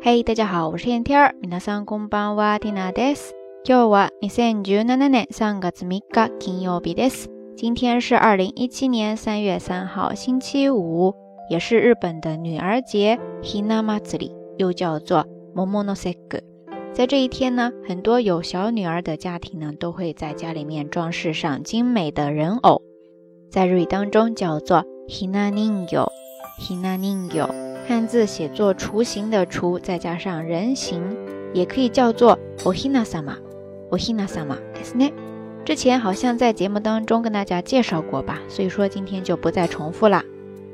嘿，大家好，我是天天儿。皆さんこんばんは、ティナです。今日は二千十七年三月三日金曜日です。今天是二零一七年三月三号，星期五，也是日本的女儿节 Hinamatsuri，又叫做 Momonoseki。在这一天呢，很多有小女儿的家庭呢，都会在家里面装饰上精美的人偶，在日语当中叫做 Hinaninyo，Hinaninyo。 汉字写作雏形的雏，再加上人形，也可以叫做 ohina sama，ohina sama，ですね。之前好像在节目当中跟大家介绍过吧，所以说今天就不再重复了。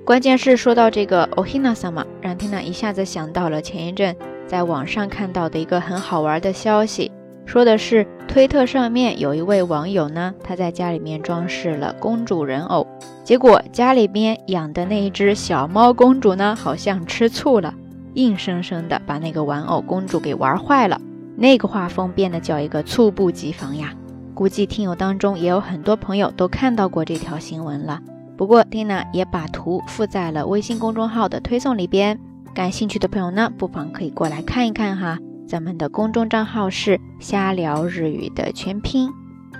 关键是说到这个 ohina sama，让缇娜一下子想到了前一阵在网上看到的一个很好玩的消息。说的是 推特上面有一位网友呢，他在家里面装饰了公主人偶，结果家里边养的那一只小猫公主呢，好像吃醋了，硬生生的把那个玩偶公主给玩坏了。那个画风变得叫一个猝不及防呀！估计听友当中也有很多朋友都看到过这条新闻了。不过蒂娜也把图附在了微信公众号的推送里边，感兴趣的朋友呢，不妨可以过来看一看哈。咱们的公众账号是瞎聊日语的全拼。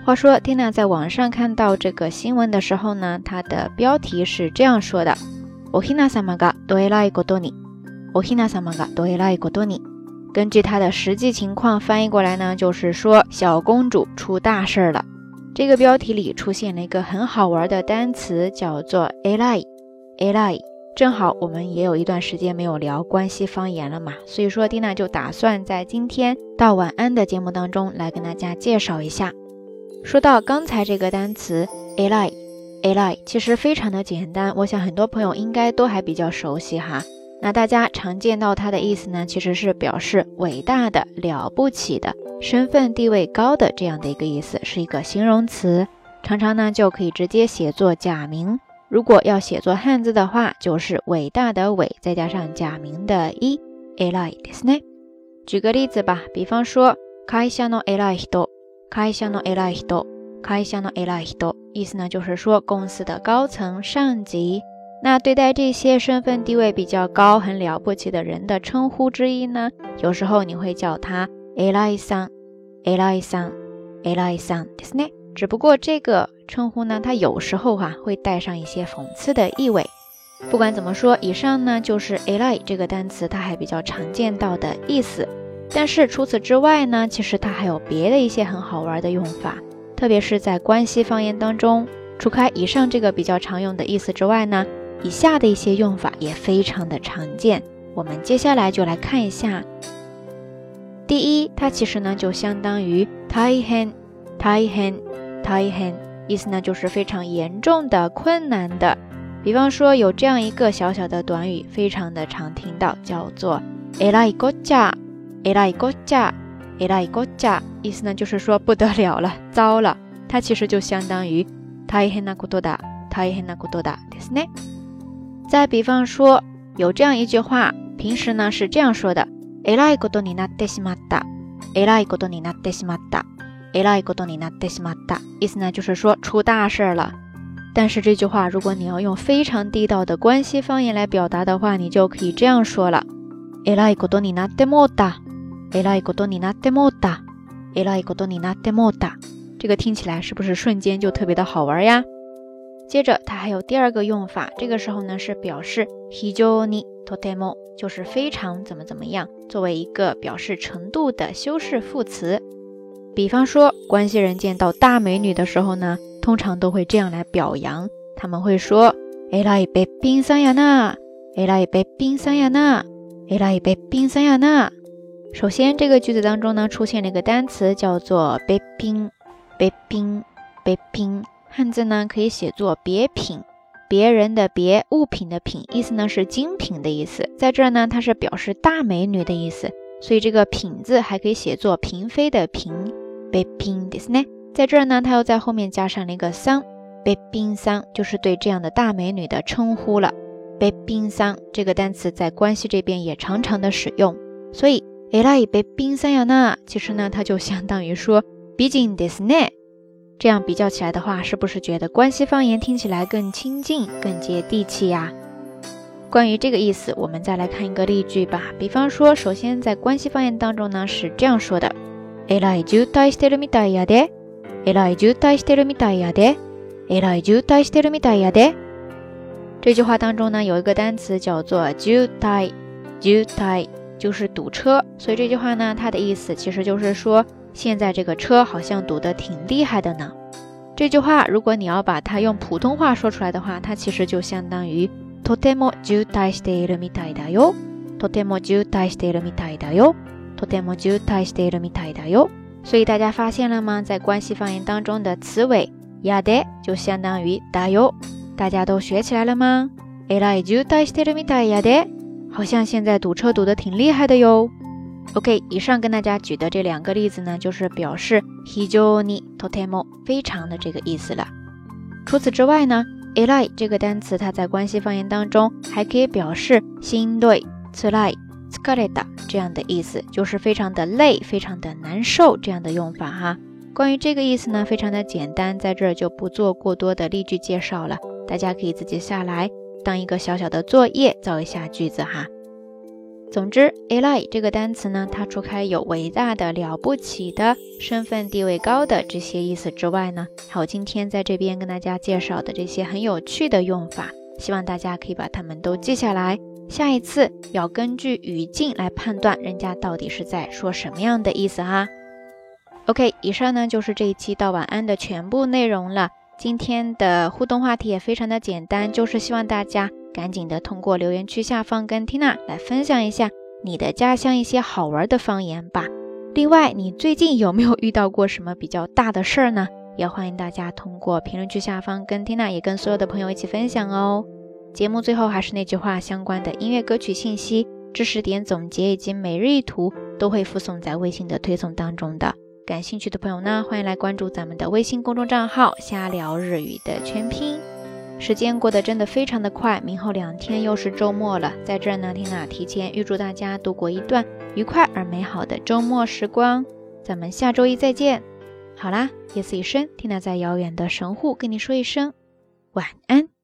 话说，Tina 在网上看到这个新闻的时候呢，它的标题是这样说的：“Ohina sama ga doerai godo ni。”“Ohina sama ga doerai godo ni。”根据它的实际情况翻译过来呢，就是说小公主出大事了。这个标题里出现了一个很好玩的单词，叫做 “erai”，“erai”。正好我们也有一段时间没有聊关西方言了嘛，所以说蒂娜就打算在今天到晚安的节目当中来跟大家介绍一下。说到刚才这个单词 a l i a l i 其实非常的简单，我想很多朋友应该都还比较熟悉哈。那大家常见到它的意思呢，其实是表示伟大的、了不起的、身份地位高的这样的一个意思，是一个形容词，常常呢就可以直接写作假名。如果要写作汉字的话，就是伟大的伟，再加上假名的一，eri ですね。举个例子吧，比方说，会社の偉い人，会社の偉い人，会社の偉い人，意思呢就是说公司的高层上级。那对待这些身份地位比较高、很了不起的人的称呼之一呢，有时候你会叫他偉いさん、偉いさん、偉いさんですね。只不过这个 称呼呢，它有时候哈会带上一些讽刺的意味。不管怎么说，以上呢就是 “ally” 这个单词，它还比较常见到的意思。但是除此之外呢，其实它还有别的一些很好玩的用法，特别是在关西方言当中，除开以上这个比较常用的意思之外呢，以下的一些用法也非常的常见。我们接下来就来看一下。第一，它其实呢就相当于 “taihen”，“taihen”。太很，意思呢就是非常严重的、困难的。比方说有这样一个小小的短语，非常的常听到，叫做えらいこっちゃ、えらいこっちゃ、えらいこっちゃ，意思呢就是说不得了了，糟了。它其实就相当于大変なことだ、大変なことだですね。再比方说有这样一句话，平时呢是这样说的：えらいことになってしまった、えらいことになってしまった。 えらいことになってしまった，意思呢就是说出大事了。但是这句话，如果你要用非常地道的关西方言来表达的话，你就可以这样说了：えらいことになってもうた、えらいことになってもうた、えらいことになってもうた。这个听起来是不是瞬间就特别的好玩呀？接着它还有第二个用法，这个时候呢是表示非常にとても，就是非常怎么怎么样，作为一个表示程度的修饰副词。 比方说，关西人见到大美女的时候呢，通常都会这样来表扬，他们会说：“えらいべっぴんさんやな，えらいべっぴんさんやな，えらいべっぴんさんやな。”首先，这个句子当中呢，出现了一个单词叫做“べっぴん”，べっぴん，べっぴん，汉字呢可以写作“别品”，别人的别，物品的品，意思呢是精品的意思。在这儿呢，它是表示大美女的意思，所以这个“品”字还可以写作“嫔妃”的“嫔”。 被冰的是呢，在这儿呢，他又在后面加上了一个桑，被冰桑就是对这样的大美女的称呼了。被冰桑这个单词在关西这边也常常的使用，所以哎啦伊被冰桑呀那，其实呢，它就相当于说毕竟的是呢。这样比较起来的话，是不是觉得关西方言听起来更亲近、更接地气呀？关于这个意思，我们再来看一个例句吧。比方说，首先在关系方言当中呢是这样说的：えらい渋滞してるみたいやで。えらい渋滞してるみたいやで。えらい渋滞してるみたいやで。这句话当中呢有一个单词叫做渋滞，渋滞就是堵车，所以这句话呢它的意思其实就是说现在这个车好像堵得挺厉害的呢。这句话如果你要把它用普通话说出来的话，它其实就相当于。とても渋滞しているみたいだよ。とても渋滞しているみたいだよ。とても渋滞しているみたいだよ。所以大家发现了吗？在关系方言当中的词尾やで就相当于だよ。大家都学起来了吗？えらい渋滞してるみたいやで。好像现在堵车堵得挺厉害的哟。OK，以上跟大家举的这两个例子呢，就是表示非常にとても非常的这个意思了。除此之外呢？e l i 这个单词，它在关系方言当中还可以表示心对、つらい、 疲れた这样的意思，就是非常的累、非常的难受这样的用法哈。关于这个意思呢，非常的简单，在这儿就不做过多的例句介绍了，大家可以自己下来当一个小小的作业造一下句子哈。总之，ally 这个单词呢，它除开有伟大的、了不起的、身份地位高的这些意思之外呢，还有今天在这边跟大家介绍的这些很有趣的用法，希望大家可以把它们都记下来。下一次要根据语境来判断人家到底是在说什么样的意思哈。OK，以上呢就是这一期到晚安的全部内容了。今天的互动话题也非常的简单，就是希望大家。赶紧的通过留言区下方跟 Tina 来分享一下你的家乡一些好玩的方言吧。另外，你最近有没有遇到过什么比较大的事儿呢？也欢迎大家通过评论区下方跟 Tina 也跟所有的朋友一起分享哦。节目最后还是那句话，相关的音乐歌曲信息、知识点总结以及每日一图都会附送在微信的推送当中的。感兴趣的朋友呢，欢迎来关注咱们的微信公众账号“瞎聊日语”的全拼。时间过得真的非常的快，明后两天又是周末了。在这儿呢，缇娜提前预祝大家度过一段愉快而美好的周末时光。咱们下周一再见。好啦，夜色已深，缇娜在遥远的神户跟你说一声晚安。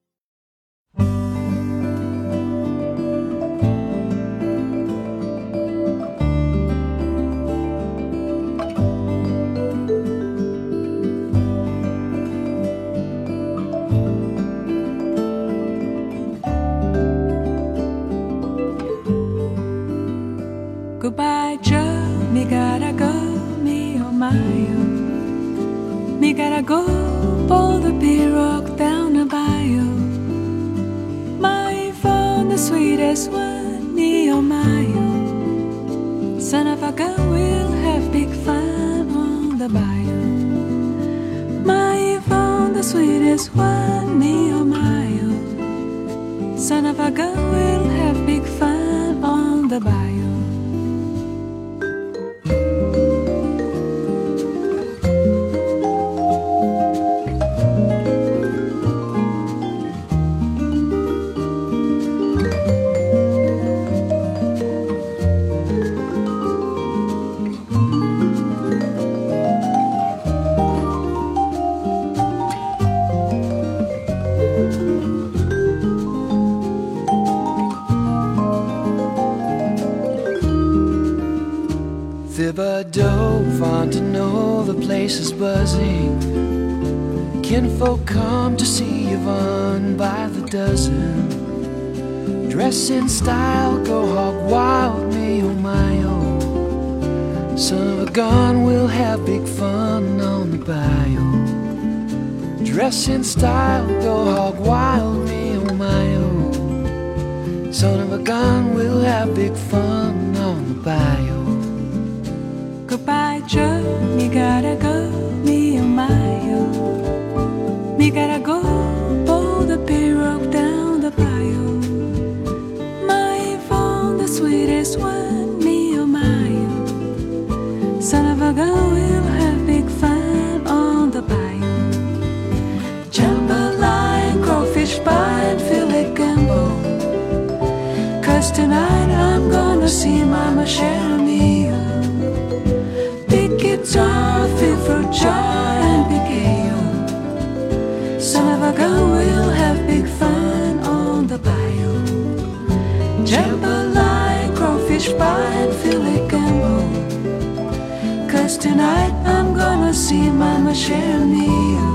Yeshua Nehemiah, oh son of a gun, will have big fun on the bio. My Yvonne, the sweetest one, Neo Nehemiah, son of a gun, will. Place is buzzing. Kinfolk come to see Yvonne by the dozen. Dress in style, go hog wild, me oh my oh. Son of a gun, we'll have big fun on the bio. Dress in style, go hog wild, me oh my oh. Son of a gun, we'll have big fun on the bio. Goodbye, Joe. You gotta go. Gotta go. Pull the pirogue down the bayou. My phone, the sweetest one. Me my oh. Son of a gun, we'll have big fun on the bayou. Jambalaya, crawfish pie, and fillet gumbo. Cause tonight I'm gonna see Mama Sharon tonight I'm gonna see Mama share meal.